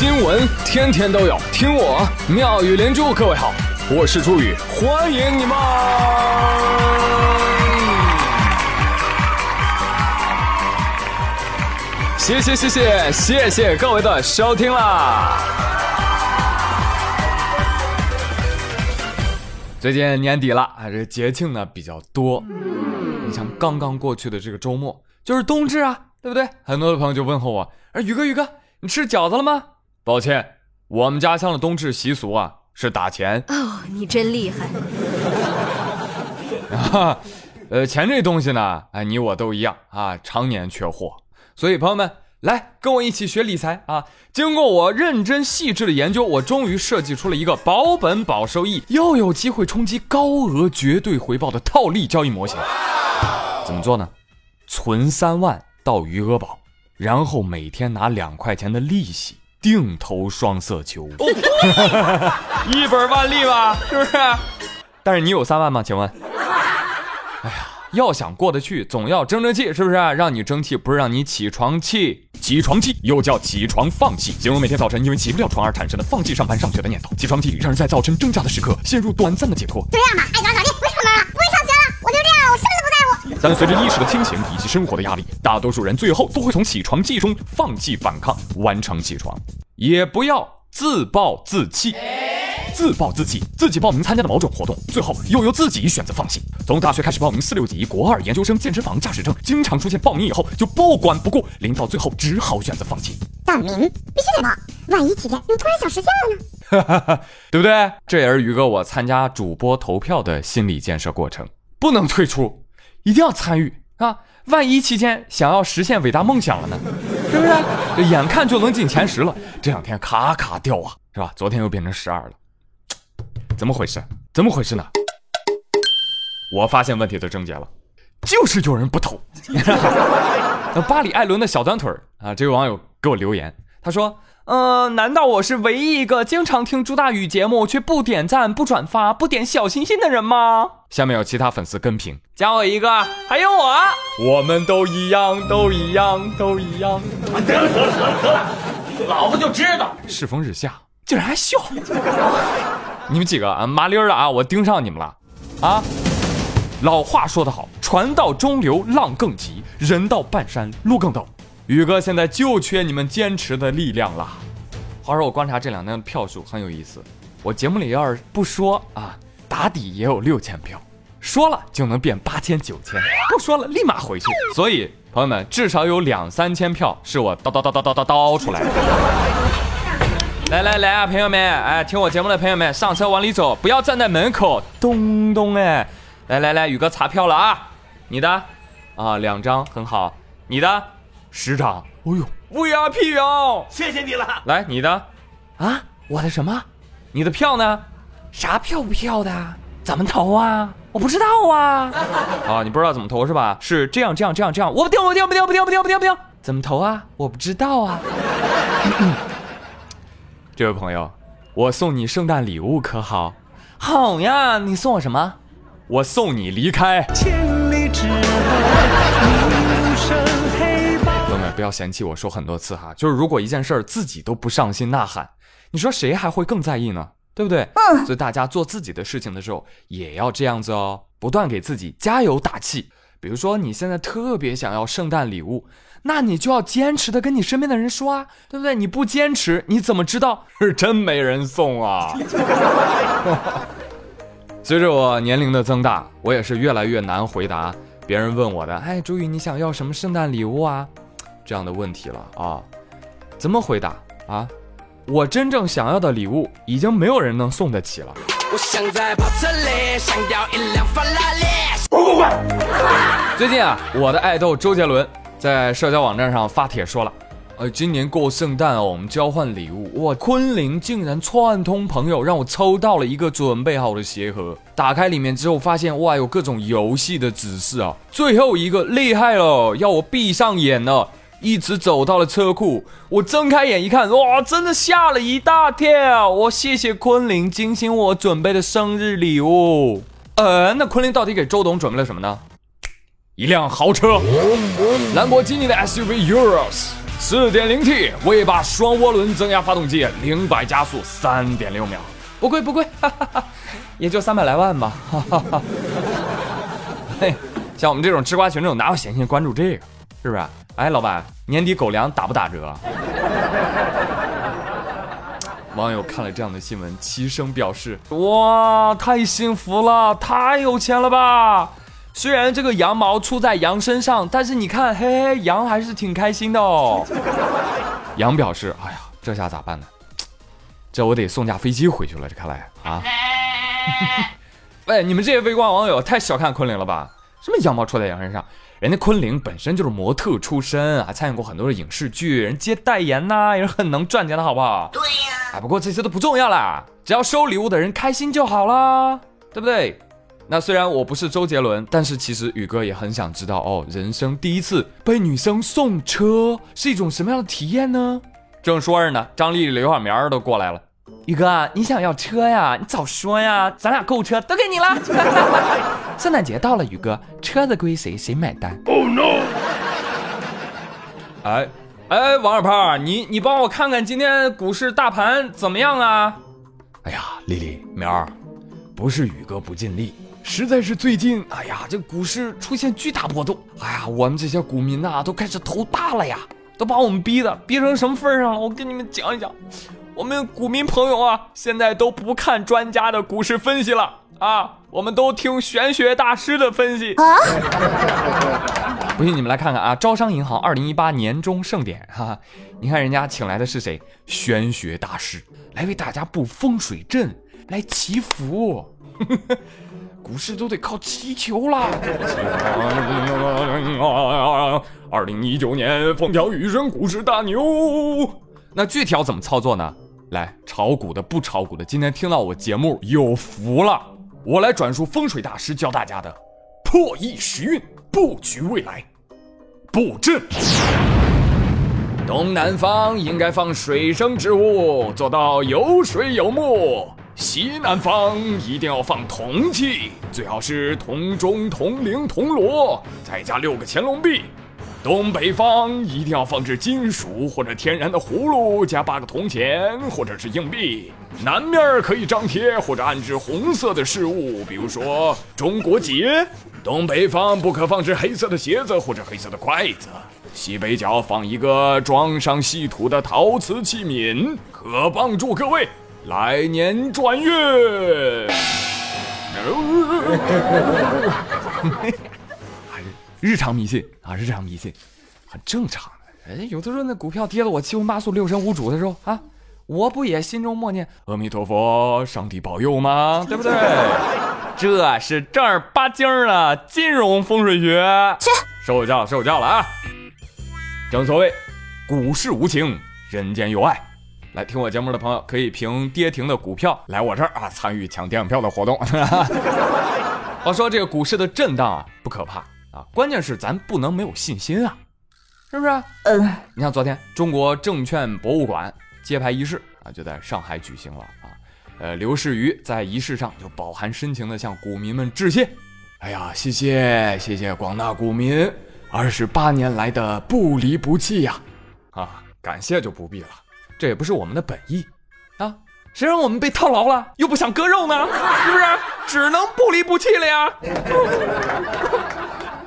新闻天天都有，听我妙语连珠。各位好，我是朱宇，欢迎你们！谢谢谢谢谢谢各位的收听啦！最近年底了啊，这节庆呢比较多。你像刚刚过去的这个周末，就是冬至啊，对不对？很多的朋友就问候我，哎，宇哥宇哥，你吃饺子了吗？抱歉，我们家乡的冬至习俗啊是打钱。哦，你真厉害。啊，呃，钱这东西呢，哎，你我都一样啊，常年缺货。所以朋友们，来跟我一起学理财啊！经过我认真细致的研究，我终于设计出了一个保本保收益，又有机会冲击高额绝对回报的套利交易模型。怎么做呢？存三万到余额宝，然后每天拿两块钱的利息定投双色球，一本万利吧，是不是？但是你有三万吗？请问？哎呀。要想过得去，总要争争气，是不是？让你争气，不是让你起床气。起床气又叫起床放弃，形容每天早晨因为起不了床而产生的放弃上班上学的念头。起床气让人在早晨挣扎的时刻陷入短暂的解脱。就这样吧，爱咋咋地，不会上班了，不会上学了，我就这样，我什么都不在乎。但随着意识的清醒以及生活的压力，大多数人最后都会从起床气中放弃反抗，完成起床。也不要自暴自弃。自暴自弃，自己报名参加的某种活动，最后又由自己选择放弃。从大学开始报名四六级、国二研究生、健身房、驾驶证，经常出现报名以后就不管不顾，临到最后只好选择放弃。报名必须得报，万一期间又突然想实现了呢？哈哈哈，对不对？这也是宇哥我参加主播投票的心理建设过程，不能退出，一定要参与啊！万一期间想要实现伟大梦想了呢？是不是？这眼看就能进前十了，这两天咔咔掉啊，是吧？昨天又变成十二了。怎么回事？怎么回事呢？我发现问题的症结了，就是有人不投。那巴里·艾伦的小短腿啊，这位网友给我留言，他说：“呃，难道我是唯一一个经常听朱大宇节目却不点赞、不转发、不点小心心的人吗？”下面有其他粉丝跟评，加我一个，还有我，我们都一样，都一样，都一样。得了得了得了，老子就知道，世风日下，竟然还笑。你们几个啊，麻利儿的啊，我盯上你们了，啊！老话说得好，船到中流浪更急，人到半山路更陡。宇哥现在就缺你们坚持的力量了。话说我观察这两天的票数很有意思，我节目里要是不说啊，打底也有六千票，说了就能变八千九千，不说了立马回去。所以朋友们，至少有两三千票是我叨叨叨叨叨叨叨出来的。来来来啊，朋友们，哎，听我节目的朋友们，上车往里走，不要站在门口。咚咚哎，来来来，宇哥查票了啊，你的啊两张很好，你的十张，哎呦，VIP 哦，谢谢你了。来你的啊，我的什么？你的票呢？啥票不票的？怎么投啊？我不知道啊。啊，你不知道怎么投是吧？是这样这样这样这样，我不丢不丢不丢不丢不丢不丢不丢，怎么投啊？我不知道啊。这位朋友，我送你圣诞礼物可好？好呀，你送我什么？我送你离开。朋不要嫌弃我说很多次哈，就是如果一件事儿自己都不上心呐喊，你说谁还会更在意呢？对不对？嗯。所以大家做自己的事情的时候也要这样子哦，不断给自己加油打气。比如说你现在特别想要圣诞礼物。那你就要坚持的跟你身边的人说啊，对不对？你不坚持，你怎么知道 是真没人送啊？随着我年龄的增大，我也是越来越难回答别人问我的“哎，朱宇，你想要什么圣诞礼物啊？”这样的问题了啊？怎么回答啊？我真正想要的礼物，已经没有人能送得起了。我想在跑车里想要一辆法拉利。滚滚滚！最近啊，我的爱豆周杰伦。在社交网站上发帖说了，呃，今年过圣诞哦，我们交换礼物，哇，昆凌竟然串通朋友让我抽到了一个准备好的鞋盒，打开里面之后发现，哇，有各种游戏的指示啊，最后一个厉害了，要我闭上眼了，一直走到了车库，我睁开眼一看，哇，真的吓了一大跳，我谢谢昆凌精心我准备的生日礼物，呃，那昆凌到底给周董准备了什么呢？一辆豪车，兰博基尼的 SUV Urus，四点零 T 尾巴双涡轮增压发动机，零百加速三点六秒，不贵不贵，哈哈哈，也就三百来万吧。哈哈哈。嘿，像我们这种吃瓜群众哪有闲心关注这个，是不是？哎，老板，年底狗粮打不打折？网友看了这样的新闻，齐声表示：哇，太幸福了，太有钱了吧！虽然这个羊毛出在羊身上，但是你看，嘿嘿，羊还是挺开心的哦。羊表示：哎呀，这下咋办呢？这我得送架飞机回去了。这看来啊，喂，你们这些围观网友太小看昆凌了吧？什么羊毛出在羊身上？人家昆凌本身就是模特出身，还参演过很多的影视剧，人接代言呐，也是很能赚钱的，好不好？对呀。哎，不过这些都不重要啦，只要收礼物的人开心就好啦，对不对？那虽然我不是周杰伦，但是其实宇哥也很想知道哦，人生第一次被女生送车是一种什么样的体验呢？正说着呢，张丽丽、刘小明都过来了。宇哥，你想要车呀？你早说呀，咱俩购物车都给你了。圣诞节到了，宇哥，车子归谁？谁买单？Oh no！哎哎，王二胖，你你帮我看看今天股市大盘怎么样啊？哎呀，丽丽苗儿，不是宇哥不尽力，实在是最近，哎呀，这股市出现巨大波动，哎呀，我们这些股民呐都开始头大了呀，都把我们逼的逼成什么份上了？我跟你们讲一讲。我们股民朋友啊，现在都不看专家的股市分析了啊，我们都听玄学大师的分析啊。不信你们来看看啊，招商银行二零一八年终盛典哈，哈你看人家请来的是谁？玄学大师来为大家布风水阵，来祈福。股市都得靠祈求啦。二零一九年风调雨顺，股市大牛。那具体要怎么操作呢？来炒股的不炒股的，今天听到我节目有福了。我来转述风水大师教大家的破译时运布局未来布阵。东南方应该放水生植物，做到有水有木。西南方一定要放铜器，最好是铜钟、铜铃、铜锣，再加六个乾隆币。东北方一定要放置金属或者天然的葫芦，加八个铜钱或者是硬币。南面可以张贴或者安置红色的饰物，比如说中国结。东北方不可放置黑色的鞋子或者黑色的筷子。西北角放一个装上细土的陶瓷器皿，可帮助各位来年转运。日常迷信啊，日常迷信，很正常的。哎，有的时候那股票跌了我七荤八素、六神无主的时候啊，我不也心中默念阿弥陀佛，上帝保佑吗？对不对？这是正儿八经的金融风水学。切，受教了，受教了啊！正所谓股市无情，人间有爱。来听我节目的朋友，可以凭跌停的股票来我这儿啊，参与抢电影票的活动。我 说这个股市的震荡啊，不可怕。啊，关键是咱不能没有信心啊，是不是？嗯，你像昨天中国证券博物馆揭牌仪式啊，就在上海举行了啊。呃，刘士余在仪式上就饱含深情地向股民们致谢。哎呀，谢谢谢谢广大股民二十八年来的不离不弃呀！啊，感谢就不必了，这也不是我们的本意啊。谁让我们被套牢了，又不想割肉呢？是不是？只能不离不弃了呀。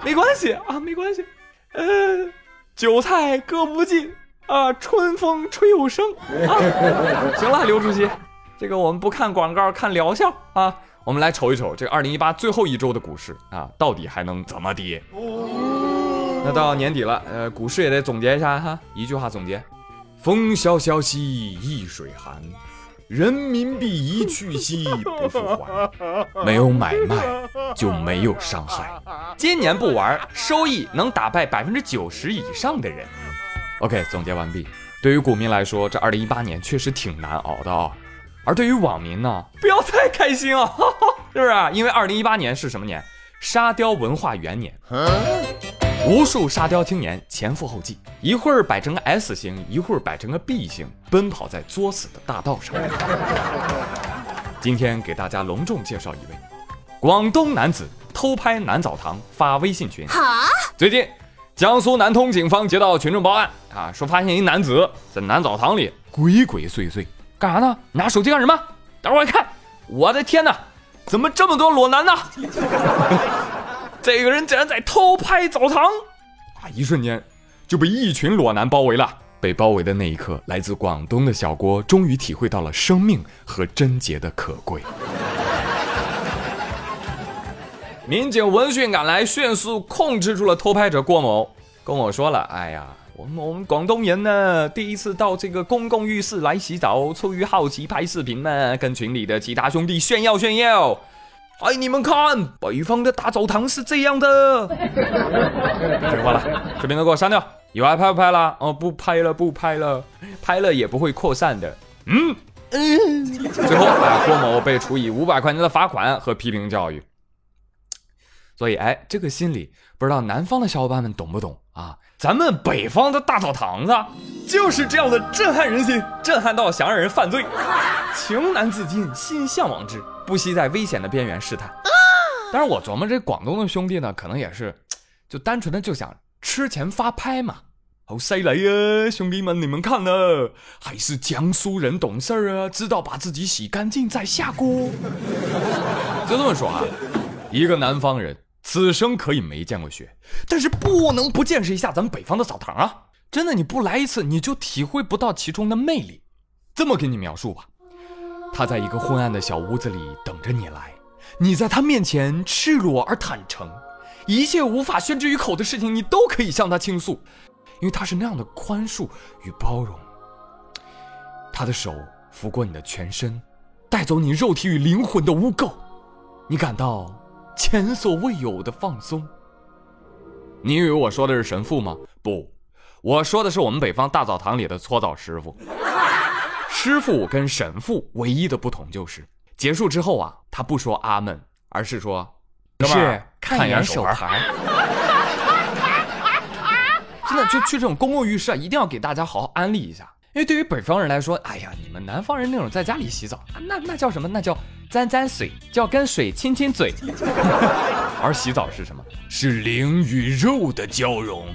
没关系啊，没关系，呃，韭菜割不尽啊，春风吹又生啊。行了，刘主席，这个我们不看广告，看疗效啊。我们来瞅一瞅这二零一八最后一周的股市啊，到底还能怎么跌？那到年底了，呃，股市也得总结一下哈。一句话总结：风萧萧兮易水寒。人民币一去兮不复还，没有买卖就没有伤害。今年不玩，收益能打败百分之九十以上的人。OK，总结完毕。对于股民来说，这二零一八年确实挺难熬的啊。而对于网民呢，不要太开心啊，是不是？因为二零一八年是什么年？沙雕文化元年。无数沙雕青年前赴后继，一会儿摆成个 S 型，一会儿摆成个 B 型，奔跑在作死的大道上。今天给大家隆重介绍一位广东男子偷拍男澡堂发微信群。哈，最近江苏南通警方接到群众报案啊，说发现一男子在男澡堂里鬼鬼祟祟，干啥呢？拿手机干什么？待会儿我一看，我的天哪，怎么这么多裸男呢？这个人竟然在偷拍澡堂啊！一瞬间就被一群裸男包围了。被包围的那一刻，来自广东的小郭终于体会到了生命和贞洁的可贵。民警闻讯赶来，迅速控制住了偷拍者郭某。跟我说了：“哎呀，我们我们广东人呢，第一次到这个公共浴室来洗澡，出于好奇拍视频嘛，跟群里的其他兄弟炫耀炫耀。哎，你们看，北方的大澡堂是这样的。废话了，视频都给我删掉。以后还拍不拍了？哦，不拍了，不拍了，拍了也不会扩散的。嗯嗯。最后啊，郭某被处以五百块钱的罚款和批评教育。”所以，哎，这个心理不知道南方的小伙伴们懂不懂啊？咱们北方的大澡堂子就是这样的震撼人心，震撼到想让人犯罪，情难自禁，心向往之，不惜在危险的边缘试探。但是，我琢磨这广东的兄弟呢，可能也是，就单纯的就想吃钱发拍嘛。好犀利啊，兄弟们，你们看呢，还是江苏人懂事儿啊，知道把自己洗干净再下锅。就这么说啊，一个南方人。此生可以没见过雪，但是不能不见识一下咱们北方的澡堂啊！真的，你不来一次，你就体会不到其中的魅力。这么给你描述吧，他在一个昏暗的小屋子里等着你来，你在他面前赤裸而坦诚，一切无法宣之于口的事情，你都可以向他倾诉，因为他是那样的宽恕与包容。他的手拂过你的全身，带走你肉体与灵魂的污垢，你感到。前所未有的放松。你以为我说的是神父吗？不，我说的是我们北方大澡堂里的搓澡师傅。师傅跟神父唯一的不同就是，结束之后啊，他不说阿门，而是说，是看一眼手牌。真的，就去这种公共浴室啊，一定要给大家好好安利一下。因为对于北方人来说，哎呀，你们南方人那种在家里洗澡，那那叫什么？那叫沾沾水，叫跟水亲亲嘴。而洗澡是什么？是灵与肉的交融。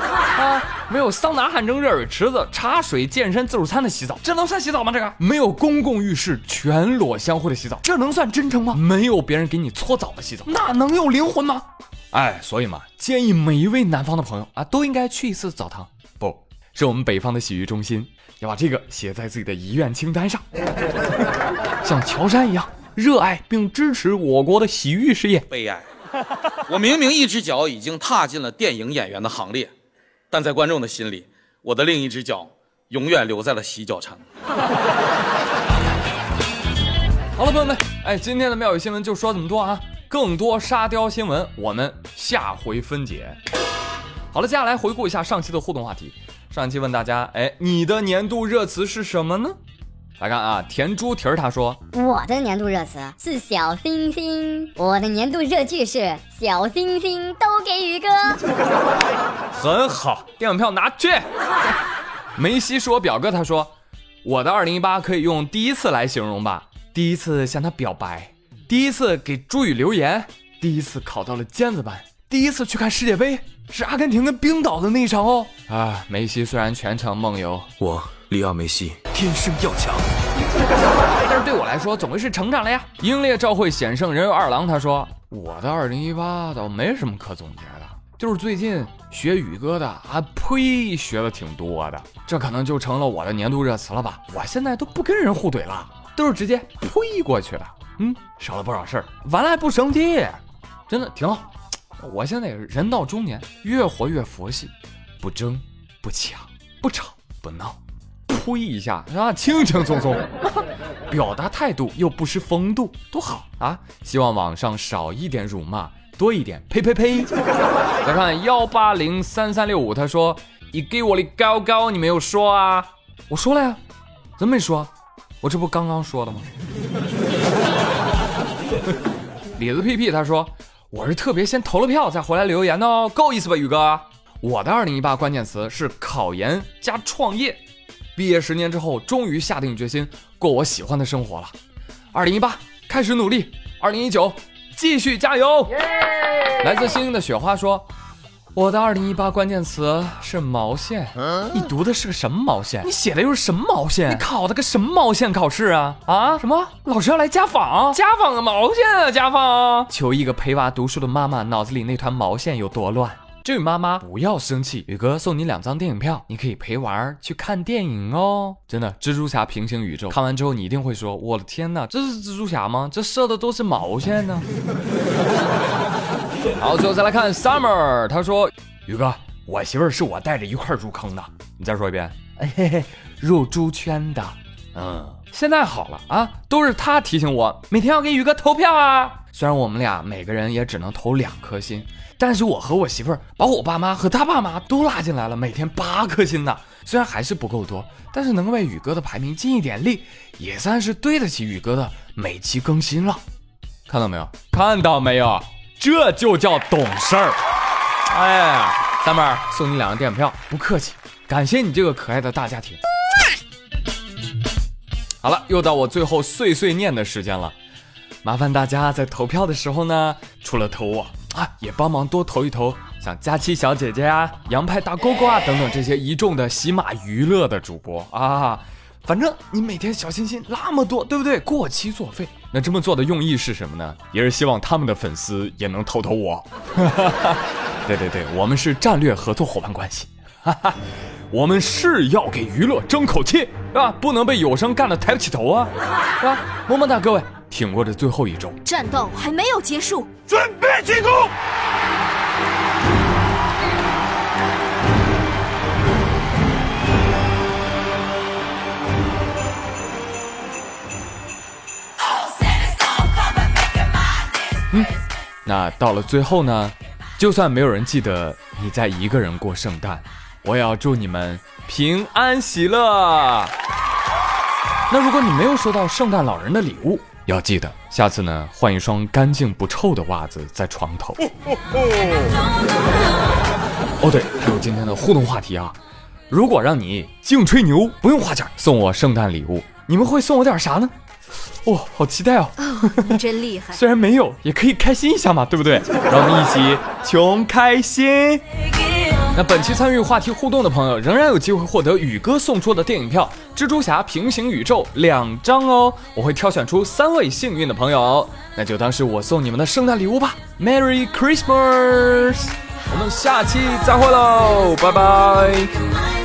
啊，没有桑拿、汗蒸、热水池子、茶水、健身、自助餐的洗澡，这能算洗澡吗？这个没有公共浴室全裸相互的洗澡，这能算真诚吗？没有别人给你搓澡的洗澡，那能有灵魂吗？哎，所以嘛，建议每一位南方的朋友啊，都应该去一次澡堂。不是我们北方的洗浴中心，要把这个写在自己的遗愿清单上，像乔杉一样热爱并支持我国的洗浴事业。悲哀，我明明一只脚已经踏进了电影演员的行列，但在观众的心里，我的另一只脚永远留在了洗脚城。好了，朋友们，哎，今天的妙语新闻就说这么多啊，更多沙雕新闻我们下回分解。好了，接下来回顾一下上期的互动话题。上期问大家，哎，你的年度热词是什么呢？来看啊，甜猪蹄儿他说，我的年度热词是小星星，我的年度热剧是小星星都给宇哥，很好，电影票拿去。梅西是我表哥，他说，我的二零一八可以用第一次来形容吧，第一次向他表白，第一次给朱宇留言，第一次考到了尖子班。第一次去看世界杯是阿根廷跟冰岛的那一场哦。啊，梅西虽然全程梦游，我里奥梅西天生要强，但是对我来说总归是成长了呀。英烈召会险胜人有二郎，他说我的二零一八倒没什么可总结的，就是最近学宇哥的啊呸学的挺多的，这可能就成了我的年度热词了吧。我现在都不跟人互怼了，都是直接呸过去的。嗯，少了不少事儿，完了还不生气，真的挺好。我现在也是人到中年，越活越佛系，不争，不抢，不吵，不闹，呸一下是吧？轻轻松松，表达态度又不失风度，多好啊！希望网上少一点辱骂，多一点呸呸呸。再看幺八零三三六五，他说：“你给我的高高，你没有说啊？”我说了呀，怎么没说？我这不刚刚说的吗？李子屁屁他说。我是特别先投了票再回来留言的哦，够意思吧，宇哥？我的二零一八关键词是考研加创业。毕业十年之后，终于下定决心过我喜欢的生活了。二零一八开始努力，二零一九继续加油。来自星星的雪花说：“我的二零一八关键词是毛线，你读的是个什么毛线？你写的又是什么毛线？你考的个什么毛线考试啊？啊？什么？老师要来家访？家访个毛线啊？家访？求一个陪娃读书的妈妈脑子里那团毛线有多乱？这位妈妈不要生气，宇哥送你两张电影票，你可以陪娃儿去看电影哦。真的，蜘蛛侠平行宇宙看完之后，你一定会说：我的天哪，这是蜘蛛侠吗？这射的都是毛线呢。好，最后再来看 Summer，他说：“宇哥，我媳妇儿是我带着一块儿入坑的。你再说一遍，哎嘿嘿，入猪圈的。嗯，现在好了啊，都是他提醒我每天要给宇哥投票啊。虽然我们俩每个人也只能投两颗心，但是我和我媳妇儿把我爸妈和他爸妈都拉进来了，每天八颗星呢。虽然还是不够多，但是能为宇哥的排名尽一点力，也算是对得起宇哥的每期更新了。看到没有？看到没有？”这就叫懂事儿，哎，三妹儿送你两个电影票，不客气，感谢你这个可爱的大家庭。好了，又到我最后碎碎念的时间了，麻烦大家在投票的时候呢，除了投我啊，也帮忙多投一投像佳期小姐姐啊、洋派大哥哥啊等等这些一众的喜马娱乐的主播啊。反正你每天小心心那么多，对不对？过期作废。那这么做的用意是什么呢？也是希望他们的粉丝也能投投我。对对对，我们是战略合作伙伴关系。我们是要给娱乐争口气啊，不能被有声干的抬不起头啊！啊，么么哒，各位，挺过这最后一周，战斗还没有结束，准备进攻。嗯，那到了最后呢，就算没有人记得你在一个人过圣诞，我也要祝你们平安喜乐。那如果你没有收到圣诞老人的礼物，要记得下次呢换一双干净不臭的袜子在床头。哦对，还有今天的互动话题啊，如果让你净吹牛不用花钱送我圣诞礼物，你们会送我点啥呢？哇，好期待哦！你真厉害。虽然没有，也可以开心一下嘛，对不对？让我们一起穷开心。那本期参与话题互动的朋友，仍然有机会获得宇哥送出的电影票《蜘蛛侠：平行宇宙》两张哦。我会挑选出三位幸运的朋友，那就当是我送你们的圣诞礼物吧。Merry Christmas！我们下期再会喽，拜拜。